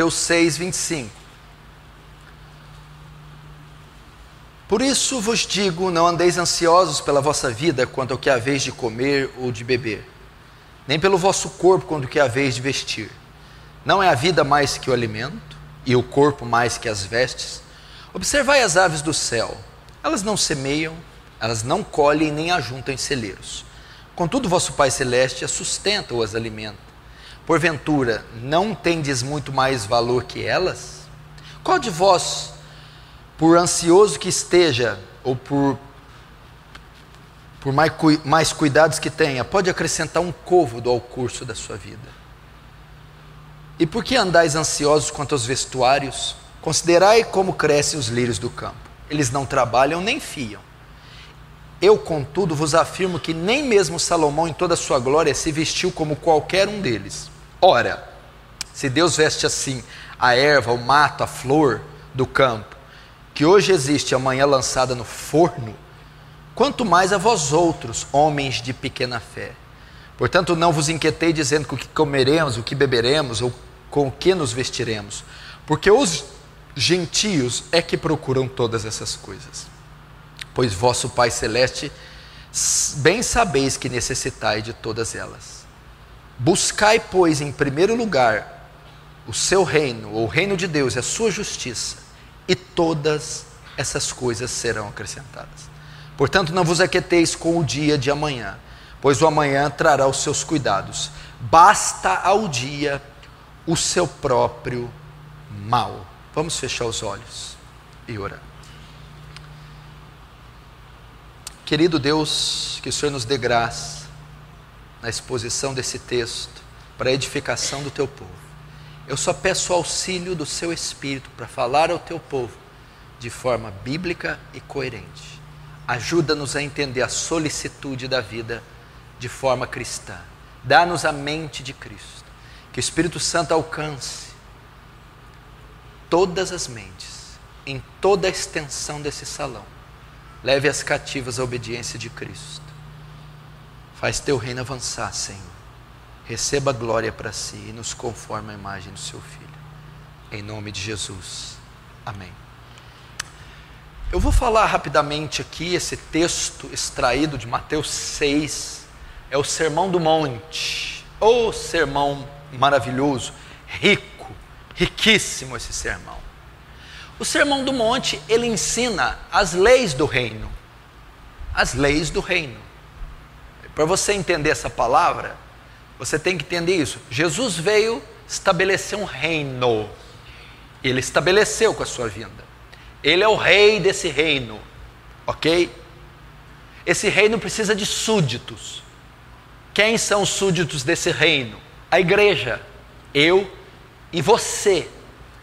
Mateus 6, 25. Por isso vos digo: não andeis ansiosos pela vossa vida quanto ao que haveis de comer ou de beber, nem pelo vosso corpo quanto ao que haveis de vestir. Não é a vida mais que o alimento, e o corpo mais que as vestes? Observai as aves do céu: elas não semeiam, elas não colhem nem ajuntam em celeiros. Contudo, vosso Pai Celeste as sustenta ou as alimenta. Porventura, não tendes muito mais valor que elas? Qual de vós, por ansioso que esteja, ou por, por mais, mais cuidados que tenha, pode acrescentar um côvado ao curso da sua vida? E por que andais ansiosos quanto aos vestuários? Considerai como crescem os lírios do campo. Eles não trabalham nem fiam. Eu, contudo, vos afirmo que nem mesmo Salomão, em toda a sua glória, se vestiu como qualquer um deles. Ora, se Deus veste assim a erva, o mato, a flor do campo, que hoje existe e amanhã lançada no forno, quanto mais a vós outros, homens de pequena fé. Portanto, não vos inquietei dizendo o que comeremos, o que beberemos, ou com o que nos vestiremos, porque os gentios é que procuram todas essas coisas. Pois vosso Pai Celeste bem sabeis que necessitai de todas elas. Buscai, pois, em primeiro lugar o seu reino, ou o reino de Deus a sua justiça, e todas essas coisas serão acrescentadas. Portanto, não vos aquieteis com o dia de amanhã, pois o amanhã trará os seus cuidados. Basta ao dia o seu próprio mal. Vamos fechar os olhos e orar. Querido Deus, que o Senhor nos dê graça na exposição desse texto para a edificação do teu povo. Eu só peço auxílio do seu Espírito para falar ao teu povo de forma bíblica e coerente. Ajuda-nos a entender a solicitude da vida de forma cristã. Dá-nos a mente de Cristo que o Espírito Santo alcance todas as mentes, em toda a extensão desse salão. Leve as cativas à obediência de Cristo. Faz teu reino avançar, Senhor. Receba glória para si e nos conforme a imagem do seu Filho. Em nome de Jesus. Amém. Eu vou falar rapidamente aqui esse texto extraído de Mateus 6, é o Sermão do Monte, ou Sermão maravilhoso, rico, riquíssimo esse sermão. O Sermão do Monte, ele ensina as leis do reino. As leis do reino. Para você entender essa palavra, você tem que entender isso. Jesus veio estabelecer um reino. Ele estabeleceu com a sua vinda. Ele é o rei desse reino. Ok? Esse reino precisa de súditos. Quem são os súditos desse reino? a igreja, eu e você.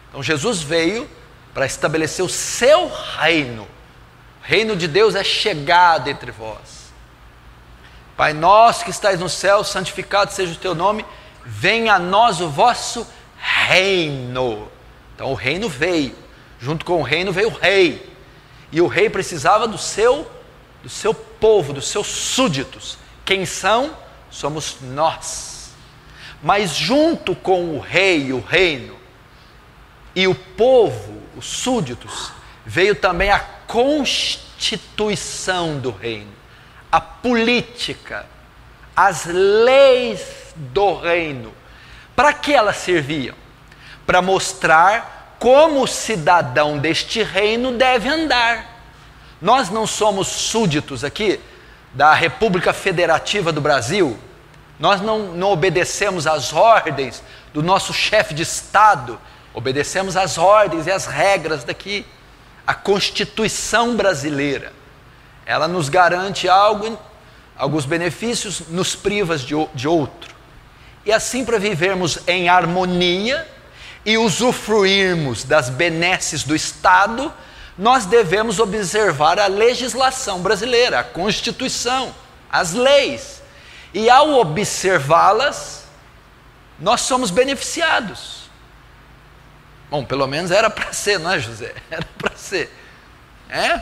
Então Jesus veio para estabelecer o seu reino. O reino de Deus é chegado entre vós. Pai nosso que estais no céu, santificado seja o teu nome, venha a nós o vosso reino. Então o reino veio, junto com o reino veio o rei. E o rei precisava do seu do seu povo, dos seus súditos. Quem são? Somos nós. Mas junto com o rei, o reino, e o povo, os súditos, veio também a constituição do reino, a política, as leis do reino. Para que elas serviam? Para mostrar como o cidadão deste reino deve andar. Nós não somos súditos aqui da República Federativa do Brasil, nós não, não obedecemos às ordens do nosso chefe de Estado, obedecemos às ordens e às regras daqui. A Constituição brasileira, ela nos garante algo, alguns benefícios, nos priva de, de outro. E assim, para vivermos em harmonia e usufruirmos das benesses do Estado, nós devemos observar a legislação brasileira, a Constituição, as leis. E ao observá-las, nós somos beneficiados. Bom, pelo menos era para ser, não é, José? Era para ser. É?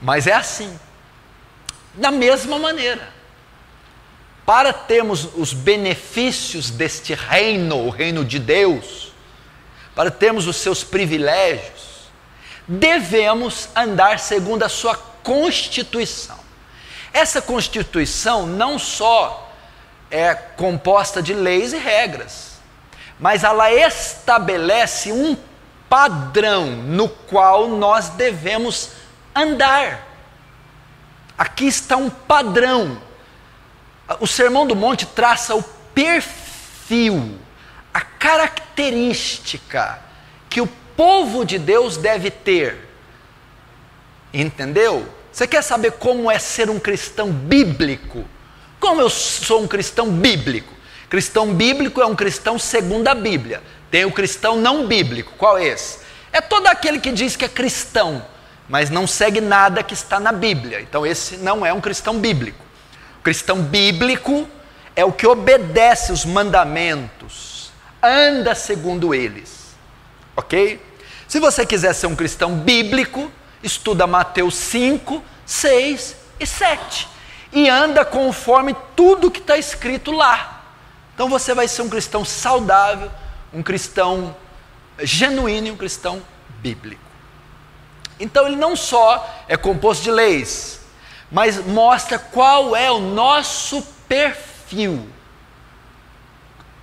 Mas é assim. Da mesma maneira. Para termos os benefícios deste reino, o reino de Deus, para termos os seus privilégios, devemos andar segundo a sua constituição. Essa constituição não só é composta de leis e regras, mas ela estabelece um padrão no qual nós devemos andar. Aqui está um padrão. O Sermão do Monte traça o perfil, a característica que o povo de Deus deve ter. Entendeu? Você quer saber como é ser um cristão bíblico? Como eu sou um cristão bíblico? Cristão bíblico é um cristão segundo a Bíblia. Tem o cristão não bíblico. Qual é esse? É todo aquele que diz que é cristão, mas não segue nada que está na Bíblia. Então esse não é um cristão bíblico. O cristão bíblico é o que obedece os mandamentos, anda segundo eles. OK? Se você quiser ser um cristão bíblico, estuda Mateus 5, 6 e 7 e anda conforme tudo que está escrito lá. Então você vai ser um cristão saudável, um cristão genuíno e um cristão bíblico. Então ele não só é composto de leis, mas mostra qual é o nosso perfil.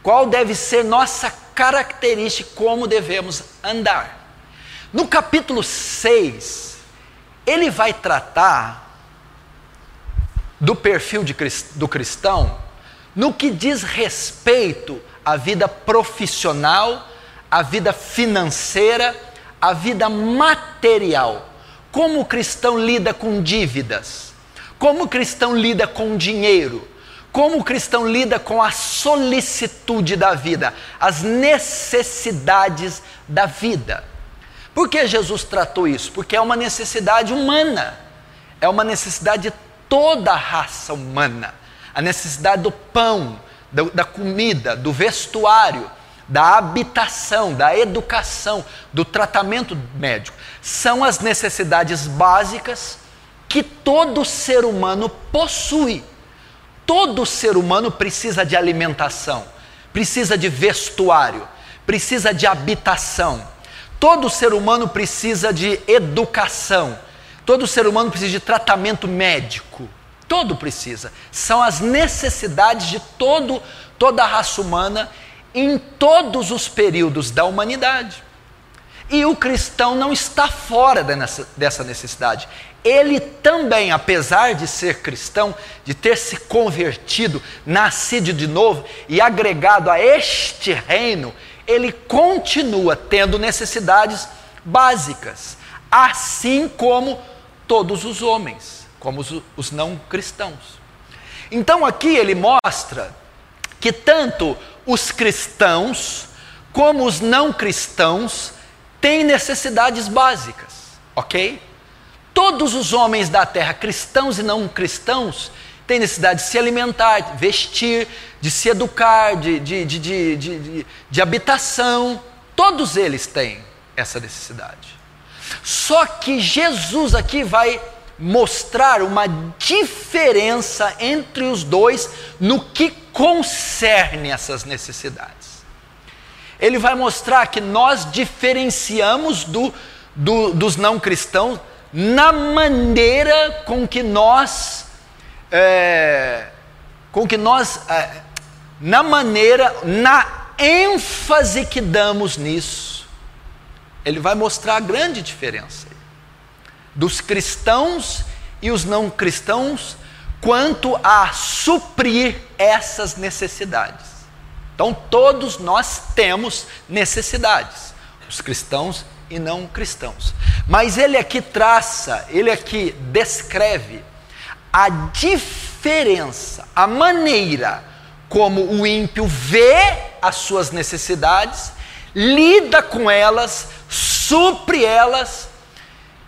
Qual deve ser nossa característica, como devemos andar. No capítulo 6, ele vai tratar do perfil de, do cristão no que diz respeito à vida profissional, à vida financeira, à vida material. Como o cristão lida com dívidas? Como o cristão lida com dinheiro? Como o cristão lida com a solicitude da vida, as necessidades da vida? Por que Jesus tratou isso? Porque é uma necessidade humana, é uma necessidade de toda a raça humana. A necessidade do pão, da comida, do vestuário, da habitação, da educação, do tratamento médico. São as necessidades básicas que todo ser humano possui. Todo ser humano precisa de alimentação, precisa de vestuário, precisa de habitação. Todo ser humano precisa de educação. Todo ser humano precisa de tratamento médico. Todo precisa. São as necessidades de todo, toda a raça humana em todos os períodos da humanidade. E o cristão não está fora dessa necessidade. Ele também, apesar de ser cristão, de ter se convertido, nascido de novo e agregado a este reino, ele continua tendo necessidades básicas, assim como todos os homens, como os, os não cristãos. Então aqui ele mostra que tanto os cristãos como os não cristãos têm necessidades básicas, ok? Todos os homens da terra, cristãos e não cristãos, têm necessidade de se alimentar, de vestir, de se educar, de, de, de, de, de, de habitação. Todos eles têm essa necessidade. Só que Jesus aqui vai mostrar uma diferença entre os dois no que concerne essas necessidades. Ele vai mostrar que nós diferenciamos do, do, dos não cristãos na maneira com que nós, é, com que nós, é, na maneira, na ênfase que damos nisso. Ele vai mostrar a grande diferença dos cristãos e os não cristãos quanto a suprir essas necessidades. Então, todos nós temos necessidades, os cristãos e não cristãos. Mas ele aqui traça, ele aqui descreve a diferença, a maneira como o ímpio vê as suas necessidades, lida com elas, supre elas,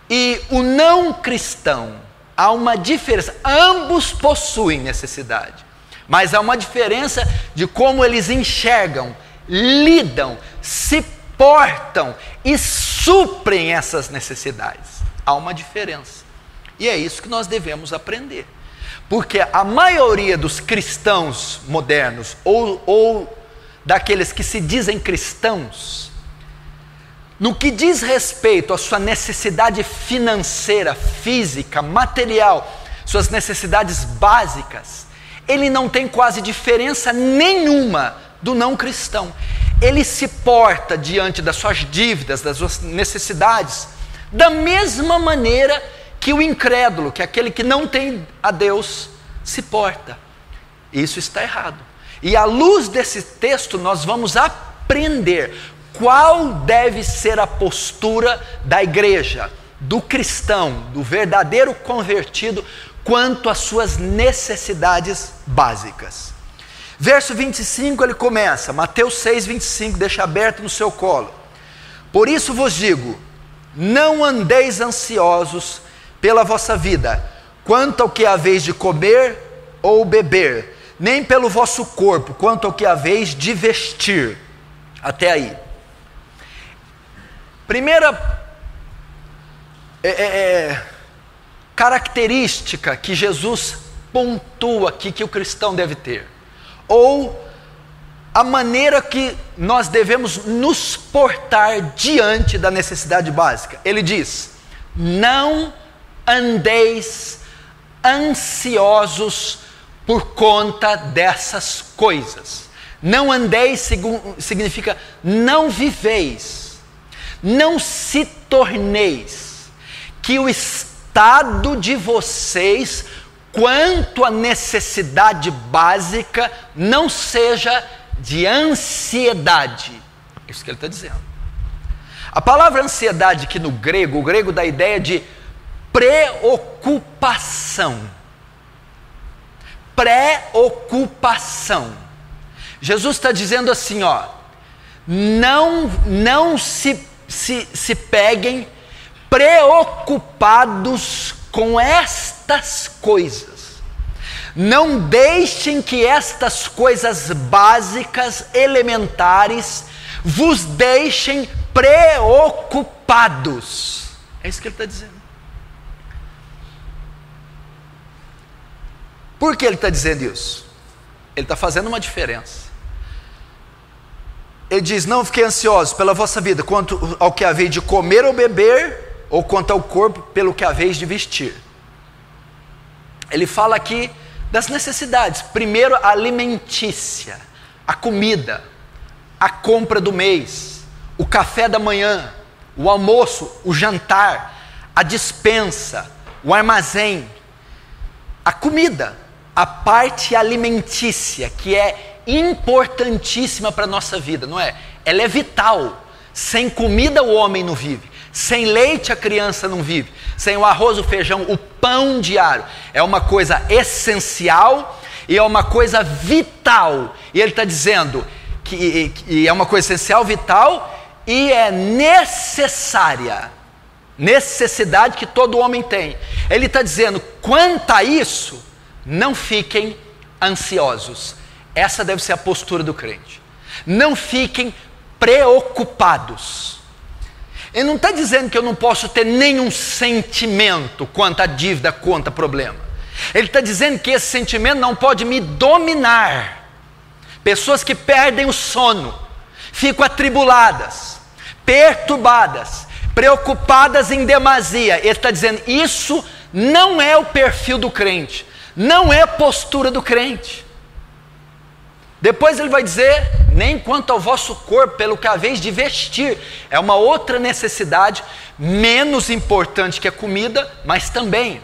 e o não cristão há uma diferença. Ambos possuem necessidade, mas há uma diferença de como eles enxergam, lidam, se portam e suprem essas necessidades. Há uma diferença. E é isso que nós devemos aprender. Porque a maioria dos cristãos modernos, ou, ou daqueles que se dizem cristãos, No que diz respeito à sua necessidade financeira, física, material, suas necessidades básicas, ele não tem quase diferença nenhuma do não cristão. Ele se porta diante das suas dívidas, das suas necessidades, da mesma maneira que o incrédulo, que é aquele que não tem a Deus, se porta. Isso está errado. E à luz desse texto, nós vamos aprender qual deve ser a postura da igreja, do cristão, do verdadeiro convertido, quanto às suas necessidades básicas. Verso 25 ele começa, Mateus 6, 25, deixa aberto no seu colo. Por isso vos digo: não andeis ansiosos pela vossa vida, quanto ao que haveis de comer ou beber, nem pelo vosso corpo, quanto ao que haveis de vestir. Até aí. Primeira é, é, é, característica que Jesus pontua aqui que o cristão deve ter, ou a maneira que nós devemos nos portar diante da necessidade básica. Ele diz: não andeis ansiosos por conta dessas coisas. Não andeis significa não viveis não se torneis, que o estado de vocês, quanto à necessidade básica, não seja de ansiedade. É isso que ele está dizendo. A palavra ansiedade aqui no grego, o grego dá a ideia de preocupação. Preocupação. Jesus está dizendo assim, ó, não, não se se, se peguem preocupados com estas coisas. Não deixem que estas coisas básicas, elementares, vos deixem preocupados. É isso que ele está dizendo. Por que ele está dizendo isso? Ele está fazendo uma diferença ele diz: Não fiquei ansioso pela vossa vida, quanto ao que haveis de comer ou beber, ou quanto ao corpo, pelo que haveis de vestir. Ele fala aqui das necessidades. Primeiro, a alimentícia, a comida, a compra do mês, o café da manhã, o almoço, o jantar, a dispensa, o armazém, a comida, a parte alimentícia, que é importantíssima para a nossa vida, não é? Ela é vital. Sem comida o homem não vive. Sem leite a criança não vive. Sem o arroz, o feijão, o pão diário. É uma coisa essencial e é uma coisa vital. E ele está dizendo que, que é uma coisa essencial, vital e é necessária. Necessidade que todo homem tem. Ele está dizendo: quanto a isso, não fiquem ansiosos essa deve ser a postura do crente. Não fiquem preocupados. Ele não está dizendo que eu não posso ter nenhum sentimento quanto à dívida, quanto a problema. Ele está dizendo que esse sentimento não pode me dominar. Pessoas que perdem o sono, ficam atribuladas, perturbadas, preocupadas em demasia. Ele está dizendo: isso não é o perfil do crente, não é a postura do crente. Depois ele vai dizer: nem quanto ao vosso corpo, pelo que haveis de vestir. É uma outra necessidade, menos importante que a comida, mas também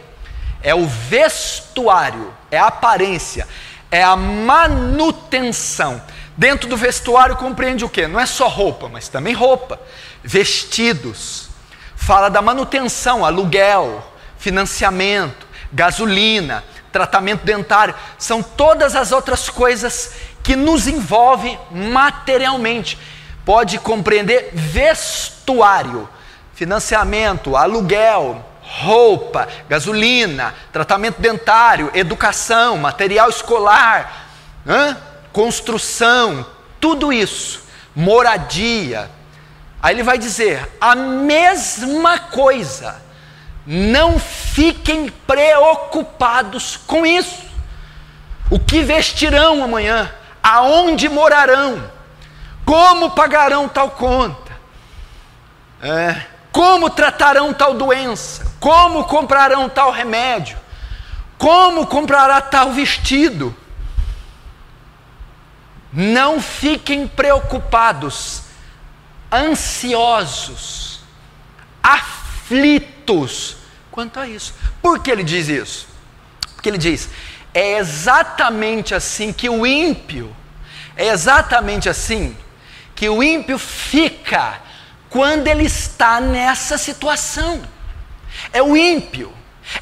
é o vestuário, é a aparência, é a manutenção. Dentro do vestuário compreende o que? Não é só roupa, mas também roupa, vestidos. Fala da manutenção, aluguel, financiamento, gasolina, tratamento dentário, são todas as outras coisas que nos envolve materialmente. Pode compreender vestuário, financiamento, aluguel, roupa, gasolina, tratamento dentário, educação, material escolar, construção, tudo isso, moradia. Aí ele vai dizer a mesma coisa. Não fiquem preocupados com isso. O que vestirão amanhã? Aonde morarão, como pagarão tal conta. É, como tratarão tal doença? Como comprarão tal remédio? Como comprará tal vestido? Não fiquem preocupados, ansiosos, aflitos quanto a isso. Por que ele diz isso? Porque ele diz: é exatamente assim que o ímpio, é exatamente assim que o ímpio fica quando ele está nessa situação. É o ímpio,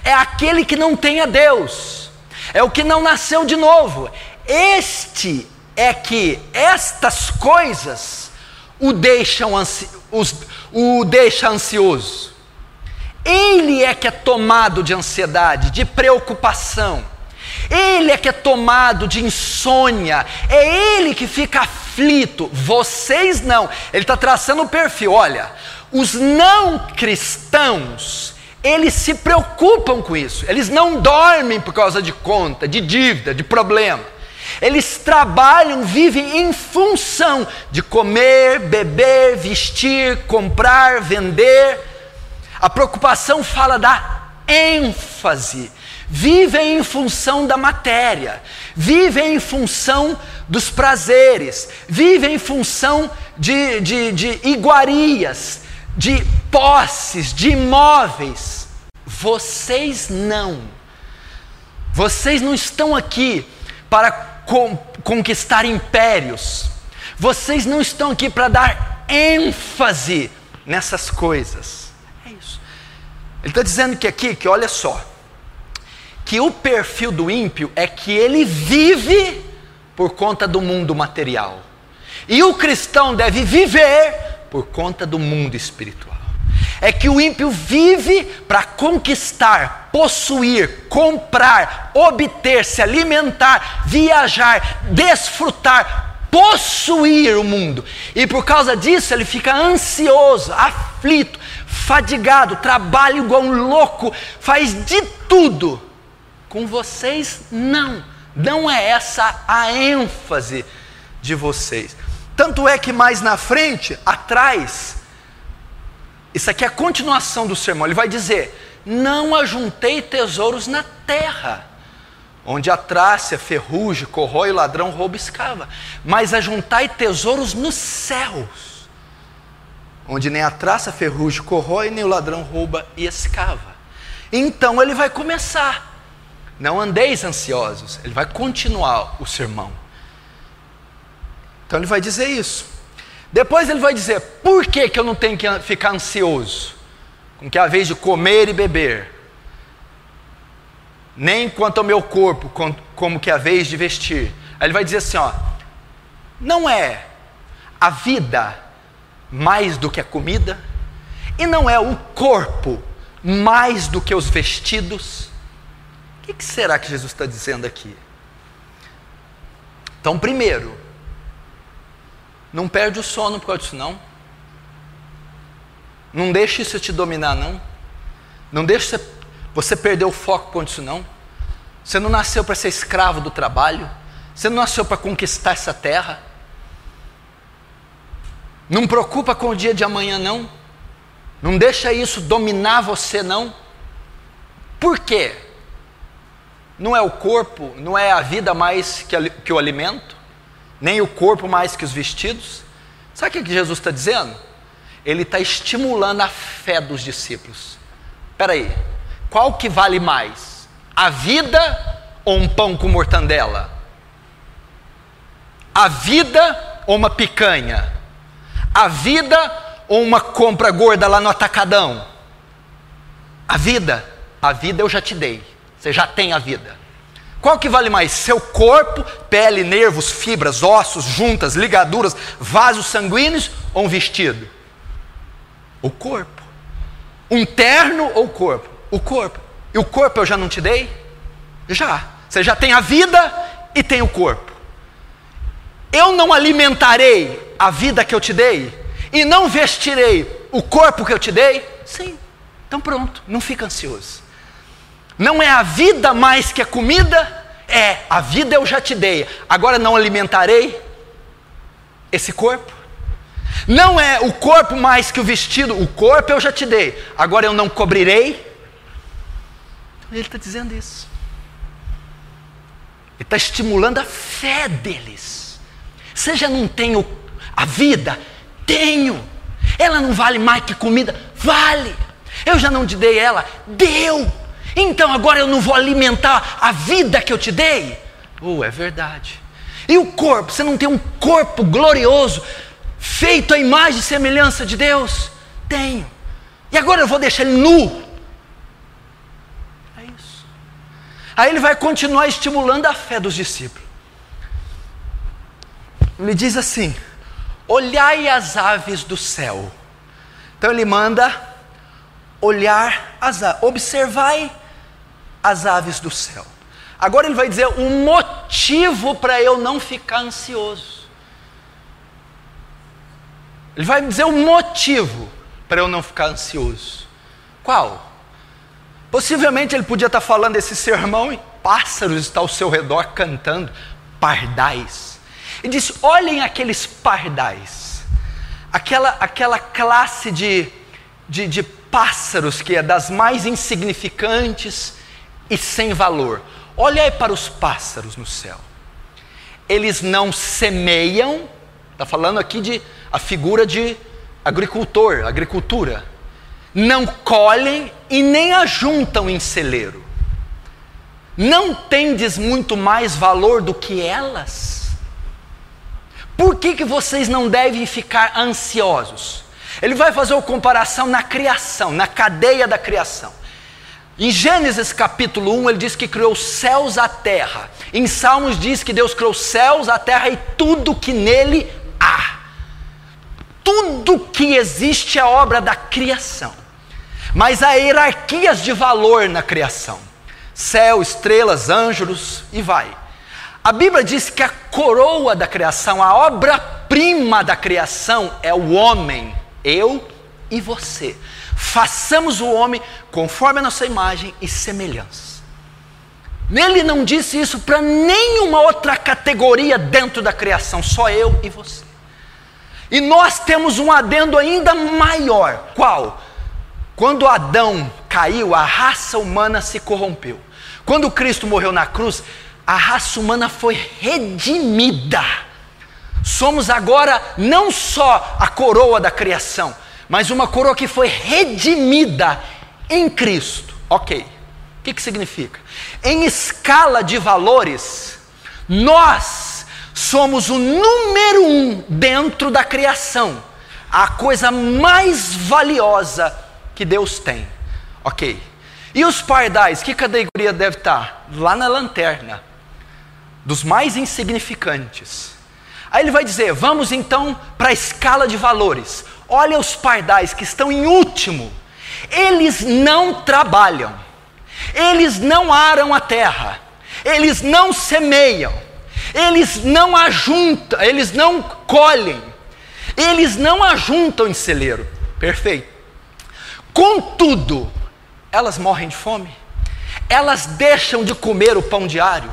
é aquele que não tem a Deus, é o que não nasceu de novo. Este é que estas coisas o deixam, os, o deixa ansioso. Ele é que é tomado de ansiedade, de preocupação. Ele é que é tomado de insônia. É ele que fica aflito. Vocês não. Ele está traçando o perfil. Olha, os não cristãos, eles se preocupam com isso. Eles não dormem por causa de conta, de dívida, de problema. Eles trabalham, vivem em função de comer, beber, vestir, comprar, vender. A preocupação fala da ênfase. Vivem em função da matéria, vivem em função dos prazeres, vivem em função de, de, de iguarias, de posses, de imóveis. Vocês não. Vocês não estão aqui para conquistar impérios. Vocês não estão aqui para dar ênfase nessas coisas. É isso. Ele está dizendo que aqui, que olha só, que o perfil do ímpio é que ele vive por conta do mundo material. E o cristão deve viver por conta do mundo espiritual. É que o ímpio vive para conquistar, possuir, comprar, obter, se alimentar, viajar, desfrutar, possuir o mundo. E por causa disso ele fica ansioso, aflito, fadigado, trabalha igual um louco, faz de tudo. Com vocês, não. Não é essa a ênfase de vocês. Tanto é que mais na frente, atrás, isso aqui é a continuação do sermão. Ele vai dizer: Não ajuntei tesouros na terra, onde a trácia, ferrugem, corrói, ladrão rouba escava, mas ajuntai tesouros nos céus, onde nem a traça, ferrugem, corrói, nem o ladrão rouba e escava. Então ele vai começar. Não andeis ansiosos. Ele vai continuar o sermão. Então ele vai dizer isso. Depois ele vai dizer: por que, que eu não tenho que ficar ansioso? Com que a vez de comer e beber, nem quanto ao meu corpo, como que a vez de vestir. Aí ele vai dizer assim: ó, não é a vida mais do que a comida, e não é o corpo mais do que os vestidos. O que, será que Jesus está dizendo aqui? Então, primeiro, não perde o sono por causa disso, não. Não deixe isso te dominar, não. Não deixe você perder o foco causa disso, não. Você não nasceu para ser escravo do trabalho. Você não nasceu para conquistar essa terra. Não preocupa com o dia de amanhã, não. Não deixa isso dominar você, não. Por quê? Não é o corpo, não é a vida mais que, que o alimento? nem o corpo mais que os vestidos. Sabe o que Jesus está dizendo? Ele está estimulando a fé dos discípulos. Espera aí, qual que vale mais? A vida ou um pão com mortandela? A vida ou uma picanha? A vida ou uma compra gorda lá no atacadão? A vida, a vida eu já te dei. Você já tem a vida. Qual que vale mais? Seu corpo, pele, nervos, fibras, ossos, juntas, ligaduras, vasos sanguíneos ou um vestido? O corpo. Um terno ou o corpo? O corpo. E o corpo eu já não te dei? Já. Você já tem a vida e tem o corpo. Eu não alimentarei a vida que eu te dei e não vestirei o corpo que eu te dei? Sim. Então pronto, não fica ansioso. Não é a vida mais que a comida? É, a vida eu já te dei, agora não alimentarei esse corpo? Não é o corpo mais que o vestido, o corpo eu já te dei, agora eu não cobrirei. Ele está dizendo isso. Ele está estimulando a fé deles. Você já não tem a vida? Tenho. Ela não vale mais que comida? Vale. Eu já não te dei ela? Deu. Então agora eu não vou alimentar a vida que eu te dei? Oh, é verdade. E o corpo? Você não tem um corpo glorioso, feito à imagem e semelhança de Deus? Tenho. E agora eu vou deixar ele nu? É isso. Aí ele vai continuar estimulando a fé dos discípulos. Ele diz assim: Olhai as aves do céu. Então ele manda olhar as aves, observai as aves do céu. Agora ele vai dizer o motivo para eu não ficar ansioso. Ele vai dizer o motivo para eu não ficar ansioso. Qual? Possivelmente ele podia estar falando esse sermão e pássaros estão ao seu redor cantando, pardais. E disse: olhem aqueles pardais, aquela, aquela classe de, de, de pássaros que é das mais insignificantes e sem valor. Olhai para os pássaros no céu. Eles não semeiam, está falando aqui de a figura de agricultor, agricultura. Não colhem e nem ajuntam em celeiro. Não tendes muito mais valor do que elas? Por que, que vocês não devem ficar ansiosos? Ele vai fazer uma comparação na criação, na cadeia da criação. Em Gênesis capítulo 1, ele diz que criou os céus a terra. Em Salmos diz que Deus criou os céus, a terra e tudo que nele há. Tudo que existe é obra da criação. Mas há hierarquias de valor na criação: céu, estrelas, anjos e vai. A Bíblia diz que a coroa da criação, a obra-prima da criação é o homem, eu e você façamos o homem conforme a nossa imagem e semelhança. Ele não disse isso para nenhuma outra categoria dentro da criação, só eu e você. E nós temos um adendo ainda maior. Qual? Quando Adão caiu, a raça humana se corrompeu. Quando Cristo morreu na cruz, a raça humana foi redimida. Somos agora não só a coroa da criação, mas uma coroa que foi redimida em Cristo. Ok. O que, que significa? Em escala de valores, nós somos o número um dentro da criação, a coisa mais valiosa que Deus tem. Ok. E os pardais, que categoria deve estar? Lá na lanterna, dos mais insignificantes. Aí ele vai dizer: vamos então para a escala de valores. Olha os pardais que estão em último. Eles não trabalham, eles não aram a terra, eles não semeiam, eles não ajuntam, eles não colhem, eles não ajuntam em celeiro. Perfeito. Contudo, elas morrem de fome, elas deixam de comer o pão diário,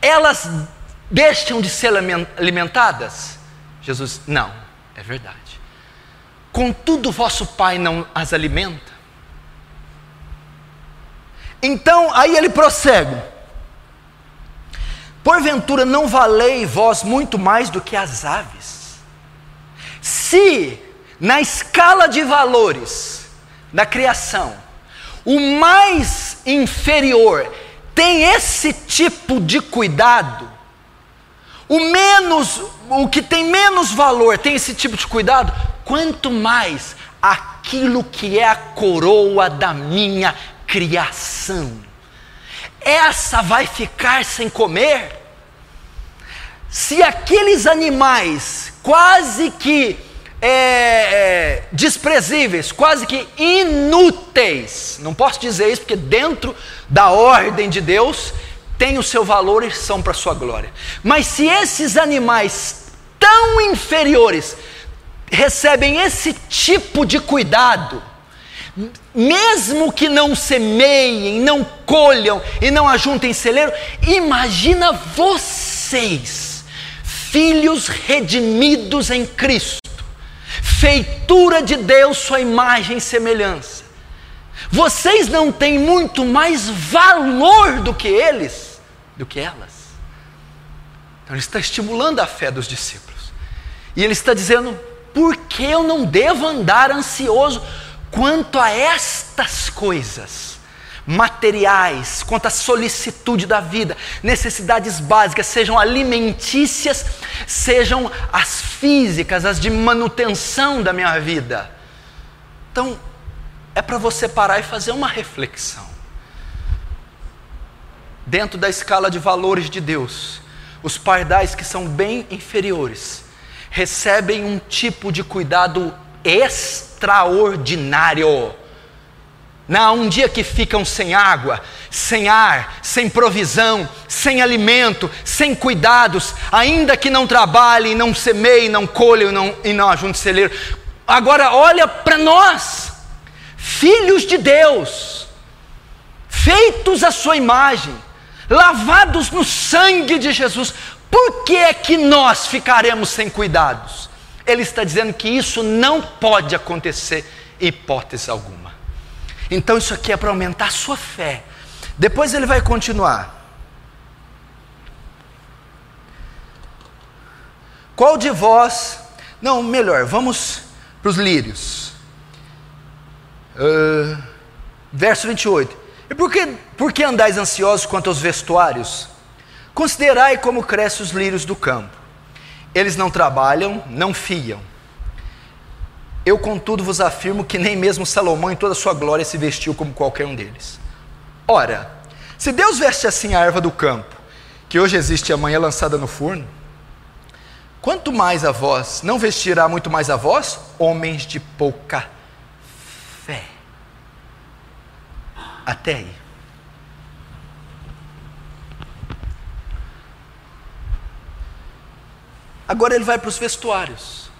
elas deixam de ser alimentadas. Jesus, não, é verdade. Contudo, vosso Pai não as alimenta. Então, aí ele prossegue: Porventura não valei vós muito mais do que as aves? Se na escala de valores da criação, o mais inferior tem esse tipo de cuidado, o menos, o que tem menos valor tem esse tipo de cuidado, quanto mais aquilo que é a coroa da minha criação. Essa vai ficar sem comer? Se aqueles animais quase que é, é, desprezíveis, quase que inúteis, não posso dizer isso porque dentro da ordem de Deus tem o seu valor e são para a sua glória. Mas se esses animais tão inferiores recebem esse tipo de cuidado, mesmo que não semeiem, não colham e não ajuntem celeiro, imagina vocês, filhos redimidos em Cristo, feitura de Deus, sua imagem e semelhança. Vocês não têm muito mais valor do que eles, do que elas. Então ele está estimulando a fé dos discípulos. E ele está dizendo: por que eu não devo andar ansioso quanto a estas coisas? materiais, quanto à solicitude da vida, necessidades básicas, sejam alimentícias, sejam as físicas, as de manutenção da minha vida. Então, é para você parar e fazer uma reflexão. Dentro da escala de valores de Deus, os pardais que são bem inferiores recebem um tipo de cuidado extraordinário não, um dia que ficam sem água, sem ar, sem provisão, sem alimento, sem cuidados, ainda que não trabalhem, não semeiem, não colhem não, e não ajuntem celeiro. Agora olha para nós, filhos de Deus, feitos à sua imagem, lavados no sangue de Jesus, por que é que nós ficaremos sem cuidados? Ele está dizendo que isso não pode acontecer, hipótese alguma. Então isso aqui é para aumentar a sua fé. Depois ele vai continuar. Qual de vós. Não, melhor, vamos para os lírios. Uh, verso 28. E por que, por que andais ansiosos quanto aos vestuários? Considerai como crescem os lírios do campo. Eles não trabalham, não fiam. Eu, contudo, vos afirmo que nem mesmo Salomão, em toda a sua glória, se vestiu como qualquer um deles. Ora, se Deus veste assim a erva do campo, que hoje existe e amanhã é lançada no forno, quanto mais a vós, não vestirá muito mais a vós, homens de pouca fé. Até aí. Agora ele vai para os vestuários.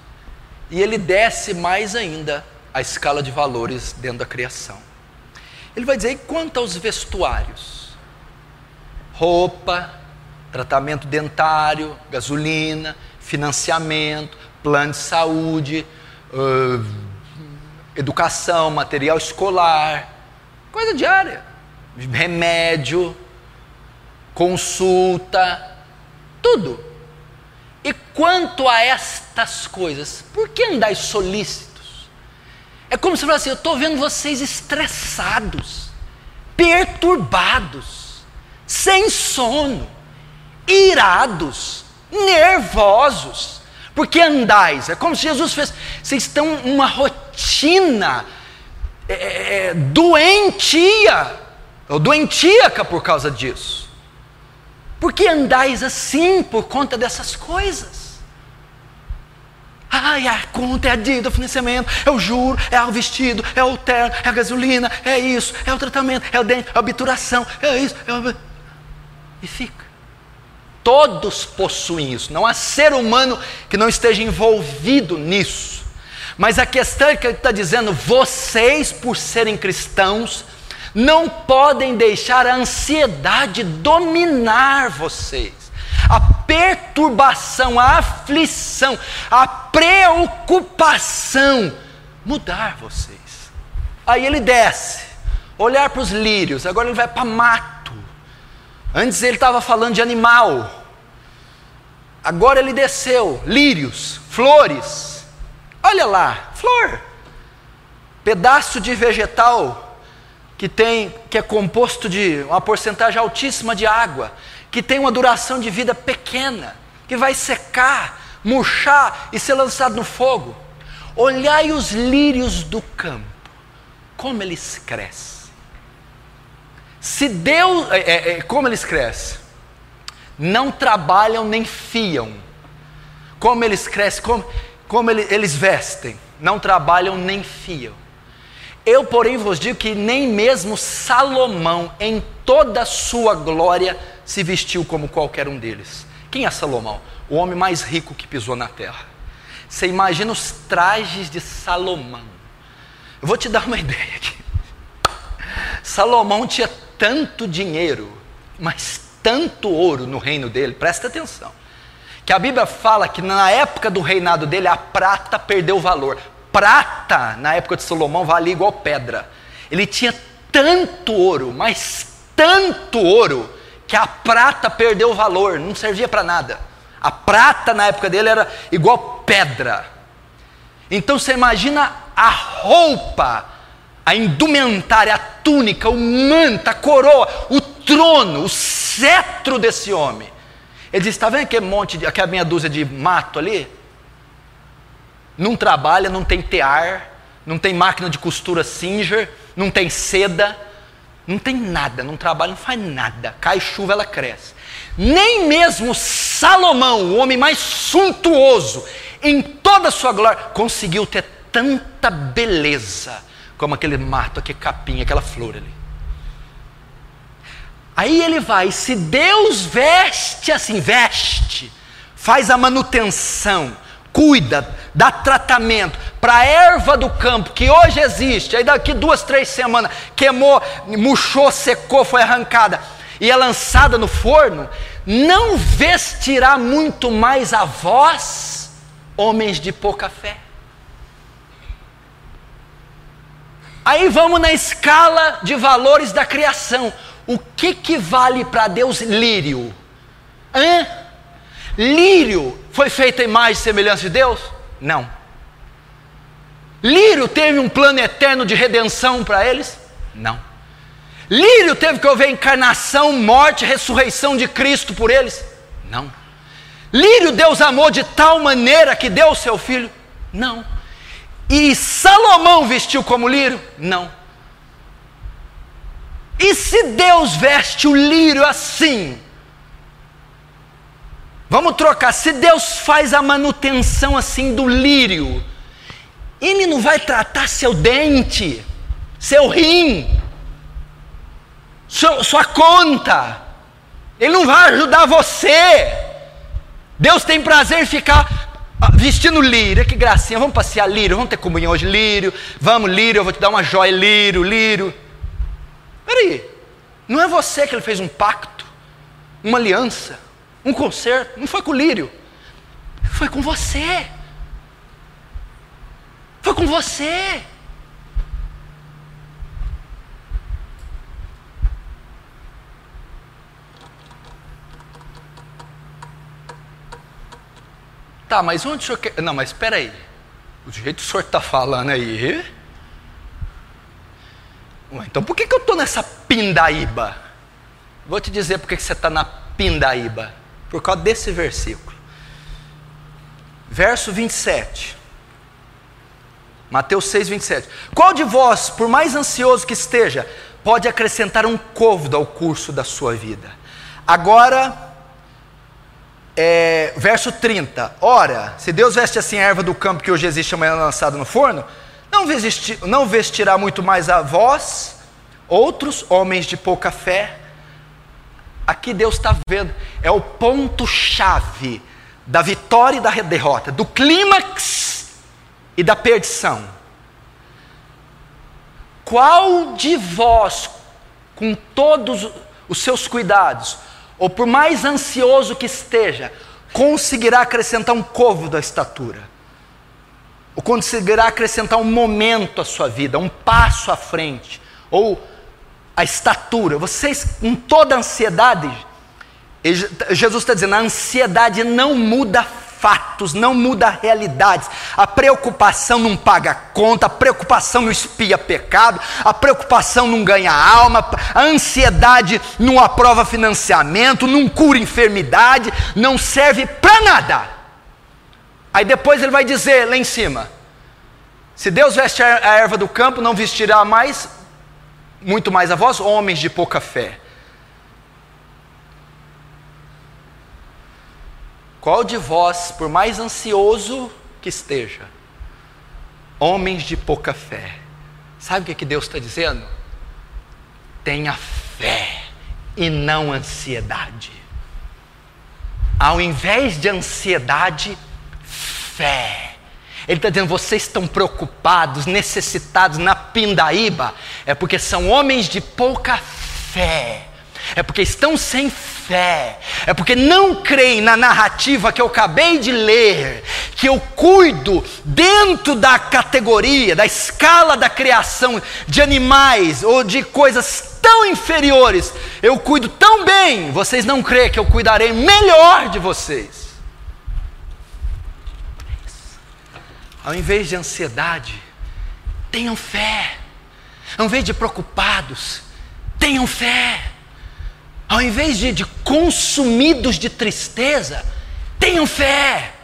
E ele desce mais ainda a escala de valores dentro da criação. Ele vai dizer: e quanto aos vestuários? Roupa, tratamento dentário, gasolina, financiamento, plano de saúde, uh, educação, material escolar, coisa diária, remédio, consulta, tudo. E quanto a estas coisas, por que andais solícitos? É como se falasse eu estou vendo vocês estressados, perturbados, sem sono, irados, nervosos. Porque andais? É como se Jesus fez. Vocês estão uma rotina é, é, é doentia, ou doentíaca por causa disso. Por que andais assim por conta dessas coisas? Ai, a conta é a dívida, o financiamento, é o juro, é o vestido, é o terno, é a gasolina, é isso, é o tratamento, é o dente, é a obturação, é isso. É o... E fica. Todos possuem isso. Não há ser humano que não esteja envolvido nisso. Mas a questão é que ele está dizendo: vocês, por serem cristãos, não podem deixar a ansiedade dominar vocês. A perturbação, a aflição, a preocupação mudar vocês. Aí ele desce, olhar para os lírios, agora ele vai para mato. Antes ele estava falando de animal. Agora ele desceu, lírios, flores. Olha lá, flor. Pedaço de vegetal que tem que é composto de uma porcentagem altíssima de água, que tem uma duração de vida pequena, que vai secar, murchar e ser lançado no fogo. Olhai os lírios do campo, como eles crescem. Se Deus, é, é, é como eles crescem? Não trabalham nem fiam. Como eles crescem, como, como eles, eles vestem? Não trabalham nem fiam. Eu, porém, vos digo que nem mesmo Salomão, em toda sua glória, se vestiu como qualquer um deles. Quem é Salomão? O homem mais rico que pisou na terra. Você imagina os trajes de Salomão. Eu vou te dar uma ideia aqui. Salomão tinha tanto dinheiro, mas tanto ouro no reino dele, presta atenção que a Bíblia fala que na época do reinado dele a prata perdeu valor. Prata, na época de Salomão, valia igual pedra. Ele tinha tanto ouro, mas tanto ouro, que a prata perdeu valor, não servia para nada. A prata na época dele era igual pedra. Então você imagina a roupa, a indumentária, a túnica, o manto, a coroa, o trono, o cetro desse homem. Ele diz: está vendo aquele monte, aquela meia dúzia de mato ali? Não trabalha, não tem tear, não tem máquina de costura Singer, não tem seda, não tem nada, não trabalha, não faz nada. Cai chuva, ela cresce. Nem mesmo Salomão, o homem mais suntuoso em toda a sua glória, conseguiu ter tanta beleza como aquele mato, aquele capim, aquela flor ali. Aí ele vai, se Deus veste assim, veste, faz a manutenção, cuida, dá tratamento para a erva do campo que hoje existe, aí daqui duas, três semanas queimou, murchou, secou, foi arrancada e é lançada no forno, não vestirá muito mais a vós, homens de pouca fé. Aí vamos na escala de valores da criação. O que, que vale para Deus lírio? Hã? Lírio foi feito em e semelhança de Deus? Não. Lírio teve um plano eterno de redenção para eles? Não. Lírio teve que haver encarnação, morte, ressurreição de Cristo por eles? Não. Lírio Deus amou de tal maneira que deu o seu filho? Não. E Salomão vestiu como lírio? Não. E se Deus veste o lírio assim? Vamos trocar. Se Deus faz a manutenção assim do lírio, Ele não vai tratar seu dente, seu rim, sua, sua conta. Ele não vai ajudar você. Deus tem prazer em ficar ah, vestindo lírio, que gracinha, vamos passear lírio, vamos ter comunhão hoje, lírio, vamos lírio, eu vou te dar uma joia, lírio, lírio. Peraí, não é você que ele fez um pacto, uma aliança, um concerto, não foi com o lírio, foi com você. Foi com você. Tá, mas onde o senhor quer. Não, mas espera aí. O jeito que o senhor está falando aí. Então por que, que eu estou nessa pindaíba? Vou te dizer por que, que você está na pindaíba. Por causa desse versículo. Verso 27. Mateus 6, 27. Qual de vós, por mais ansioso que esteja, pode acrescentar um côvado ao curso da sua vida? Agora, é, verso 30. Ora, se Deus veste assim a erva do campo que hoje existe amanhã lançada no forno, não, vestir, não vestirá muito mais a vós, outros homens de pouca fé. Aqui Deus está vendo, é o ponto-chave da vitória e da derrota, do clímax e da perdição. Qual de vós, com todos os seus cuidados, ou por mais ansioso que esteja, conseguirá acrescentar um côvado à estatura? ou conseguirá acrescentar um momento à sua vida, um passo à frente, ou a estatura. Vocês, com toda ansiedade, Jesus está dizendo: a ansiedade não muda fatos, não muda realidades. A preocupação não paga conta, a preocupação não espia pecado, a preocupação não ganha alma, a ansiedade não aprova financiamento, não cura enfermidade, não serve para nada. Aí depois ele vai dizer lá em cima: se Deus veste a erva do campo, não vestirá mais, muito mais a vós, homens de pouca fé. Qual de vós, por mais ansioso que esteja, homens de pouca fé, sabe o que, que Deus está dizendo? Tenha fé e não ansiedade. Ao invés de ansiedade, fé. Ele está dizendo: vocês estão preocupados, necessitados na pindaíba, é porque são homens de pouca fé. é porque estão sem fé, é porque não creem na narrativa que eu acabei de ler, que eu cuido dentro da categoria, da escala da criação de animais ou de coisas tão inferiores, eu cuido tão bem, vocês não creem que eu cuidarei melhor de vocês. Ao invés de ansiedade, tenham fé. Ao invés de preocupados, tenham fé. Ao invés de, de consumidos de tristeza, tenham fé.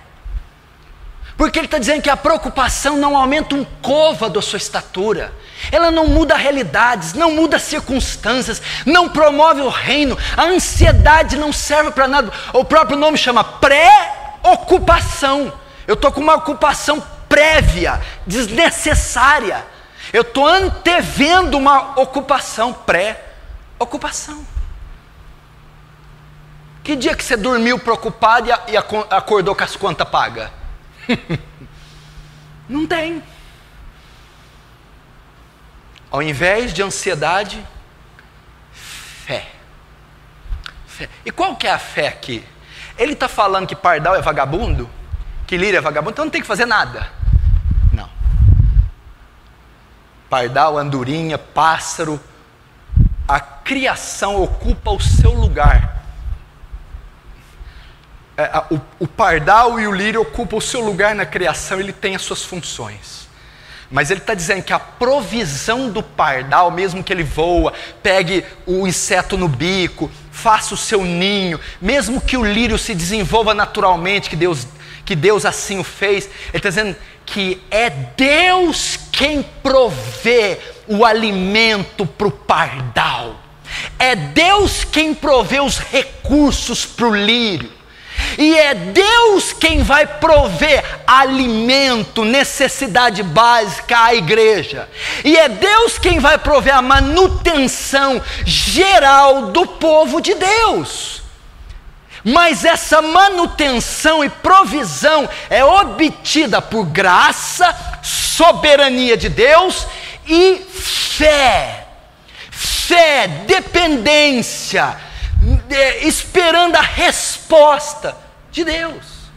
Porque ele está dizendo que a preocupação não aumenta um cova da sua estatura, ela não muda realidades, não muda circunstâncias, não promove o reino, a ansiedade não serve para nada. O próprio nome chama pré-ocupação. Eu estou com uma ocupação prévia, desnecessária. Eu estou antevendo uma ocupação, pré-ocupação. Que dia que você dormiu preocupado e acordou com as contas pagas? Não tem. Ao invés de ansiedade, fé. fé. E qual que é a fé aqui? Ele está falando que pardal é vagabundo? Que lírio é vagabundo? Então não tem que fazer nada. Não. Pardal, andorinha, pássaro, a criação ocupa o seu lugar. É, o, o pardal e o lírio ocupam o seu lugar na criação, ele tem as suas funções. Mas ele está dizendo que a provisão do pardal, mesmo que ele voa, pegue o inseto no bico, faça o seu ninho, mesmo que o lírio se desenvolva naturalmente, que Deus, que Deus assim o fez, ele está dizendo que é Deus quem provê o alimento para o pardal, é Deus quem provê os recursos para o lírio. E é Deus quem vai prover alimento, necessidade básica à igreja. E é Deus quem vai prover a manutenção geral do povo de Deus. Mas essa manutenção e provisão é obtida por graça, soberania de Deus e fé. Fé, dependência, esperando a resposta de Deus.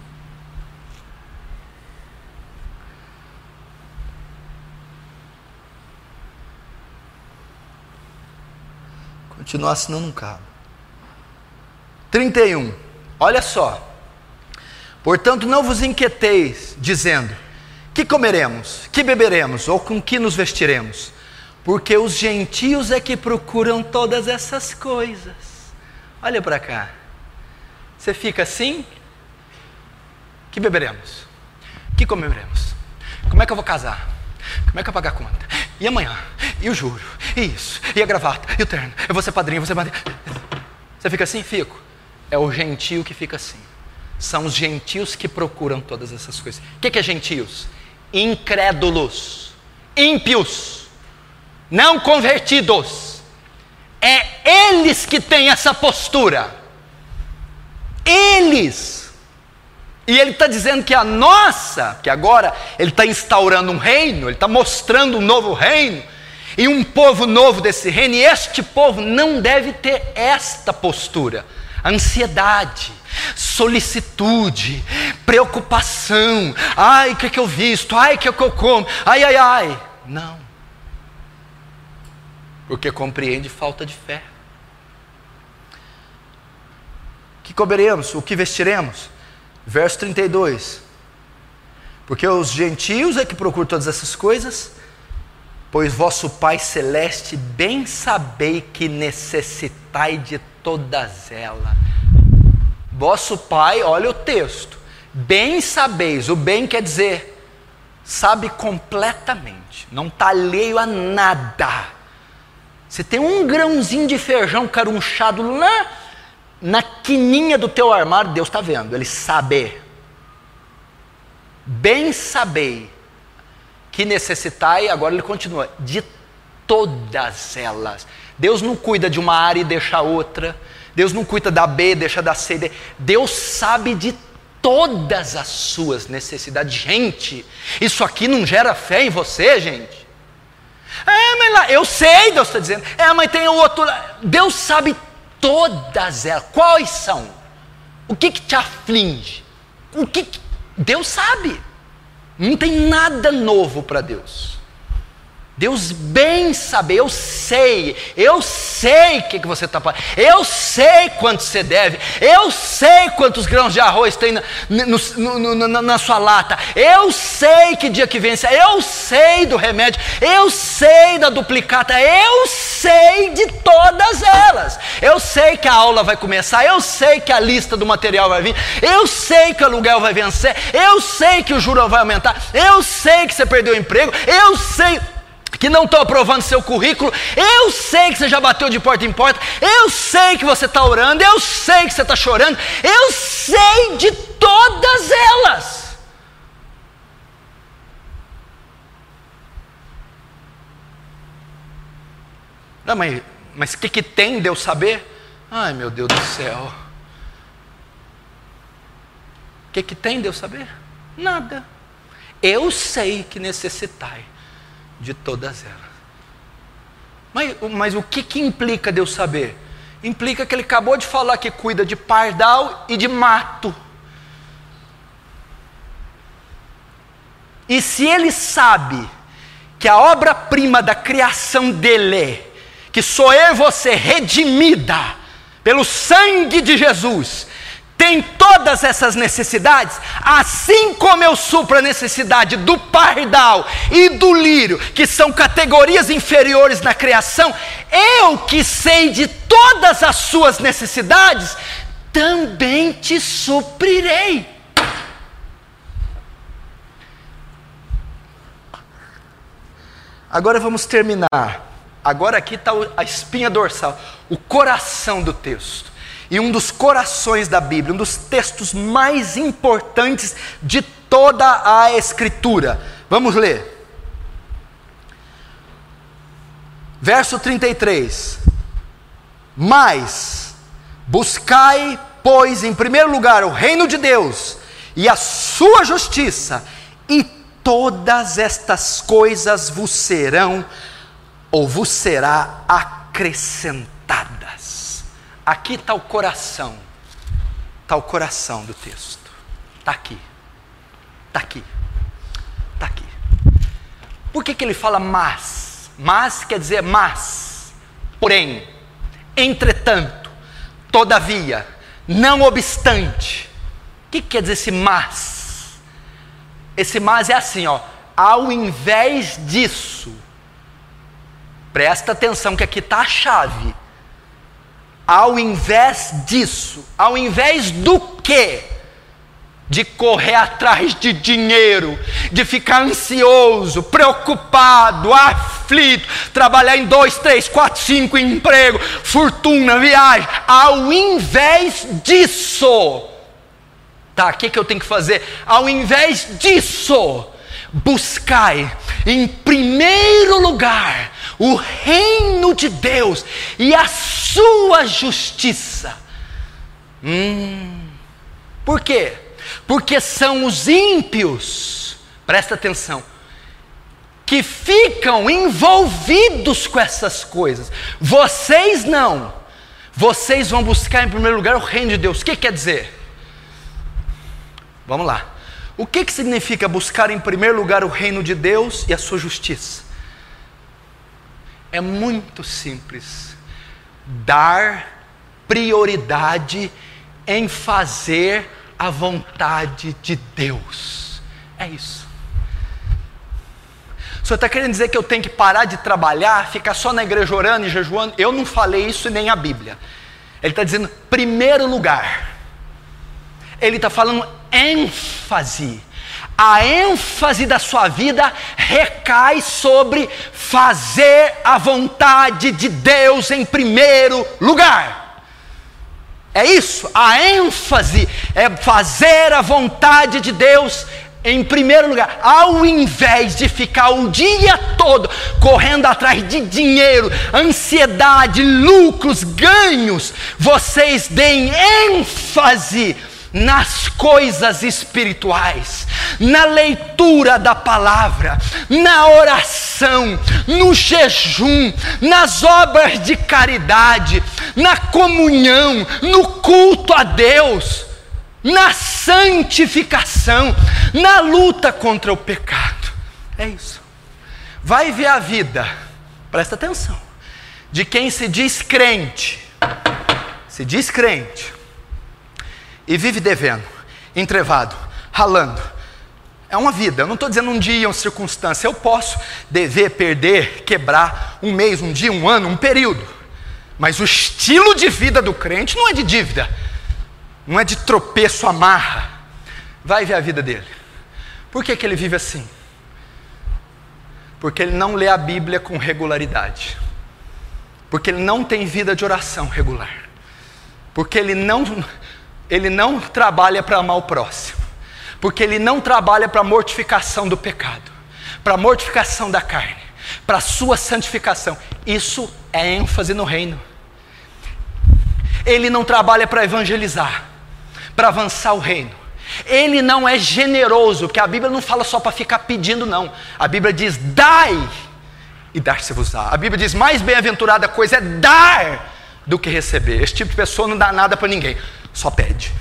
Continuar assinando um cabo. 31. Olha só. Portanto, não vos inquieteis, dizendo: que comeremos, que beberemos, ou com que nos vestiremos? Porque os gentios é que procuram todas essas coisas. Olha para cá. Você fica assim? Que beberemos? Que comeremos? Como é que eu vou casar? Como é que eu vou pagar a conta? E amanhã? E o juro? E isso? E a gravata? E o terno? Eu vou ser padrinho, eu vou ser padrinho. Você fica assim? Fico. É o gentio que fica assim. São os gentios que procuram todas essas coisas. O que, que é gentios? Incrédulos, ímpios, não convertidos é eles que têm essa postura. Eles. E ele está dizendo que a nossa, que agora ele está instaurando um reino, ele está mostrando um novo reino, e um povo novo desse reino, e este povo não deve ter esta postura. Ansiedade, solicitude, preocupação, ai, o que, é que eu visto, ai, o que, é que eu como, ai, ai, ai. Não porque compreende falta de fé. O que comeremos? O que vestiremos? Verso 32. Porque os gentios é que procuram todas essas coisas, pois vosso Pai Celeste bem sabei que necessitai de todas elas. Vosso Pai, olha o texto, bem sabeis, o bem quer dizer, sabe completamente, não está alheio a nada você tem um grãozinho de feijão carunchado lá na quininha do teu armário, Deus está vendo, Ele sabe. Bem sabei que necessitai, agora ele continua, de todas elas. Deus não cuida de uma área e deixa outra. Deus não cuida da B, deixa da C. Deus sabe de todas as suas necessidades. Gente, isso aqui não gera fé em você, gente? É, mas lá, eu sei, Deus está dizendo. É, mas tem o outro. Deus sabe todas elas. Quais são? O que, que te aflige? O que, que Deus sabe? Não tem nada novo para Deus. Deus bem sabe, eu sei, eu sei o que, que você está fazendo, eu sei quanto você deve, eu sei quantos grãos de arroz tem na, no, no, na sua lata, eu sei que dia que vence, eu sei do remédio, eu sei da duplicata, eu sei de todas elas, eu sei que a aula vai começar, eu sei que a lista do material vai vir, eu sei que o aluguel vai vencer, eu sei que o juro vai aumentar, eu sei que você perdeu o emprego, eu sei que não estão aprovando seu currículo, eu sei que você já bateu de porta em porta, eu sei que você está orando, eu sei que você está chorando, eu sei de todas elas. Não, mas mas o que, que tem de eu saber? Ai meu Deus do céu. O que, que tem de eu saber? Nada. Eu sei que necessitai de todas elas. Mas, mas o que, que implica Deus saber? Implica que ele acabou de falar que cuida de pardal e de mato. E se ele sabe que a obra-prima da criação dele, que sou eu e você redimida pelo sangue de Jesus, tem todas essas necessidades, assim como eu supro a necessidade do pardal e do lírio, que são categorias inferiores na criação, eu que sei de todas as suas necessidades, também te suprirei. Agora vamos terminar. Agora aqui está a espinha dorsal, o coração do texto e um dos corações da Bíblia, um dos textos mais importantes de toda a Escritura. Vamos ler. Verso 33. Mas buscai, pois, em primeiro lugar o reino de Deus e a sua justiça, e todas estas coisas vos serão ou vos será acrescentada. Aqui está o coração. Está o coração do texto. Está aqui. Está aqui. Está aqui. Por que, que ele fala mas? Mas quer dizer mas. Porém, entretanto, todavia, não obstante. O que, que quer dizer esse mas? Esse mas é assim, ó. Ao invés disso, presta atenção que aqui está a chave ao invés disso, ao invés do quê? De correr atrás de dinheiro, de ficar ansioso, preocupado, aflito, trabalhar em dois, três, quatro, cinco empregos, fortuna, viagem. Ao invés disso, tá? O que, que eu tenho que fazer? Ao invés disso, buscai em primeiro lugar o reino de Deus e a sua justiça. Hum, por quê? Porque são os ímpios, presta atenção, que ficam envolvidos com essas coisas. Vocês não. Vocês vão buscar em primeiro lugar o reino de Deus. O que quer dizer? Vamos lá. O que, que significa buscar em primeiro lugar o reino de Deus e a sua justiça? É muito simples. Dar prioridade em fazer a vontade de Deus. É isso. O senhor está querendo dizer que eu tenho que parar de trabalhar, ficar só na igreja orando e jejuando? Eu não falei isso nem a Bíblia. Ele está dizendo primeiro lugar. Ele está falando ênfase a ênfase da sua vida recai sobre fazer a vontade de Deus em primeiro lugar. É isso, a ênfase é fazer a vontade de Deus em primeiro lugar, ao invés de ficar o dia todo correndo atrás de dinheiro, ansiedade, lucros, ganhos, vocês deem ênfase nas coisas espirituais, na leitura da palavra, na oração, no jejum, nas obras de caridade, na comunhão, no culto a Deus, na santificação, na luta contra o pecado. É isso. Vai ver a vida, presta atenção, de quem se diz crente, se diz crente, e vive devendo, entrevado, ralando. É uma vida, eu não estou dizendo um dia, uma circunstância. Eu posso dever, perder, quebrar um mês, um dia, um ano, um período. Mas o estilo de vida do crente não é de dívida, não é de tropeço, amarra. Vai ver a vida dele. Por que, que ele vive assim? Porque ele não lê a Bíblia com regularidade. Porque ele não tem vida de oração regular. Porque ele não ele não trabalha para amar o próximo, porque ele não trabalha para mortificação do pecado, para mortificação da carne, para a sua santificação. Isso é ênfase no reino. Ele não trabalha para evangelizar, para avançar o reino. Ele não é generoso, porque a Bíblia não fala só para ficar pedindo, não. A Bíblia diz: dai e dar-se-vos-á. A Bíblia diz: mais bem-aventurada coisa é dar do que receber. Esse tipo de pessoa não dá nada para ninguém só pede.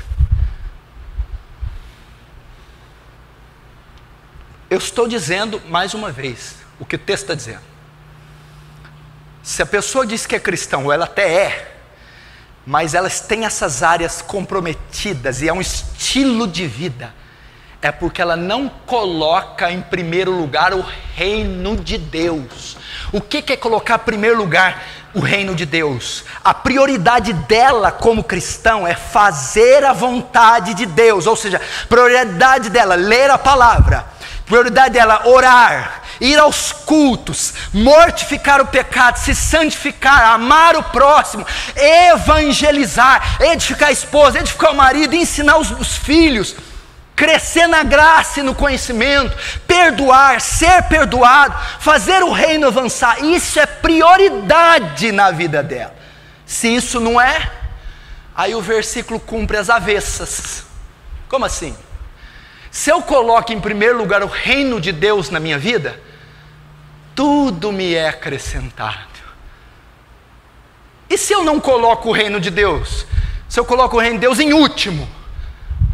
Eu estou dizendo mais uma vez o que o texto está dizendo. Se a pessoa diz que é cristão, ela até é, mas elas têm essas áreas comprometidas e é um estilo de vida, é porque ela não coloca em primeiro lugar o reino de Deus. O que é colocar em primeiro lugar? o reino de Deus. A prioridade dela como cristão é fazer a vontade de Deus, ou seja, prioridade dela ler a palavra, prioridade dela orar, ir aos cultos, mortificar o pecado, se santificar, amar o próximo, evangelizar, edificar a esposa, edificar o marido, ensinar os, os filhos crescer na graça e no conhecimento, perdoar, ser perdoado, fazer o reino avançar. Isso é prioridade na vida dela. Se isso não é, aí o versículo cumpre as avessas. Como assim? Se eu coloco em primeiro lugar o reino de Deus na minha vida, tudo me é acrescentado. E se eu não coloco o reino de Deus? Se eu coloco o reino de Deus em último,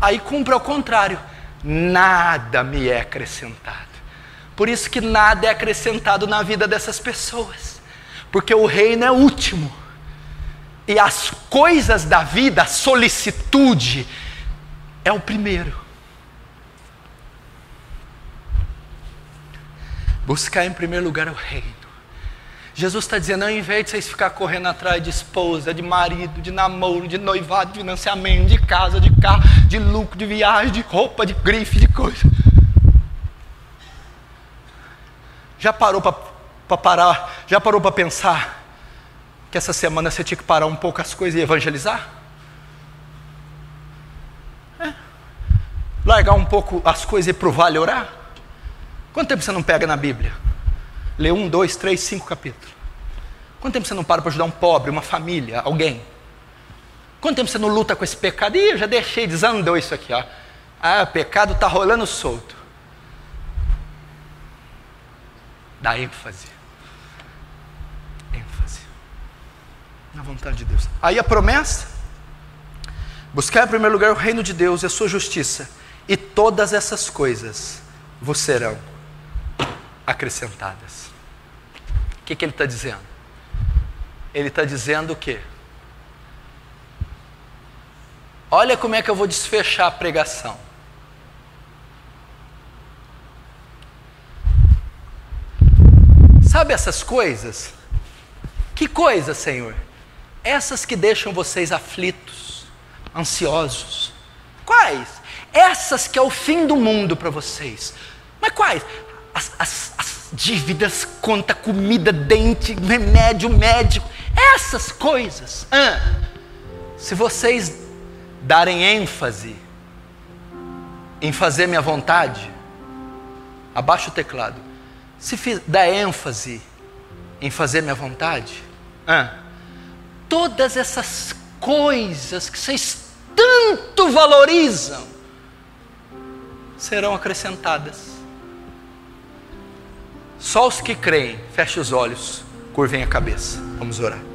Aí cumpre ao contrário: nada me é acrescentado. Por isso que nada é acrescentado na vida dessas pessoas, porque o reino é último. E as coisas da vida, a solicitude, é o primeiro. Buscar em primeiro lugar o reino. Jesus está dizendo, ao invés de vocês ficar correndo atrás de esposa, de marido, de namoro, de noivado, de financiamento, de casa, de carro, de lucro, de viagem, de roupa, de grife, de coisa. Já parou para parar? Já parou para pensar que essa semana você tinha que parar um pouco as coisas e evangelizar? É. Largar um pouco as coisas e ir para o vale orar? Quanto tempo você não pega na Bíblia? Lê um, dois, três, cinco capítulos. Quanto tempo você não para para ajudar um pobre, uma família, alguém? Quanto tempo você não luta com esse pecado? Ih, eu já deixei, desandou isso aqui, ó. Ah, o pecado está rolando solto. Dá ênfase. ênfase. Na vontade de Deus. Aí a promessa: buscar em primeiro lugar o reino de Deus e a sua justiça, e todas essas coisas vos serão acrescentadas. O que, que ele está dizendo? Ele está dizendo o quê? Olha como é que eu vou desfechar a pregação. Sabe essas coisas? Que coisas, Senhor? Essas que deixam vocês aflitos, ansiosos. Quais? Essas que é o fim do mundo para vocês. Mas quais? as, dívidas, conta, comida, dente, remédio, médico, essas coisas. Ah, se vocês darem ênfase em fazer minha vontade, abaixa o teclado. Se der ênfase em fazer minha vontade, ah, todas essas coisas que vocês tanto valorizam serão acrescentadas. Só os que creem, feche os olhos, curvem a cabeça. Vamos orar.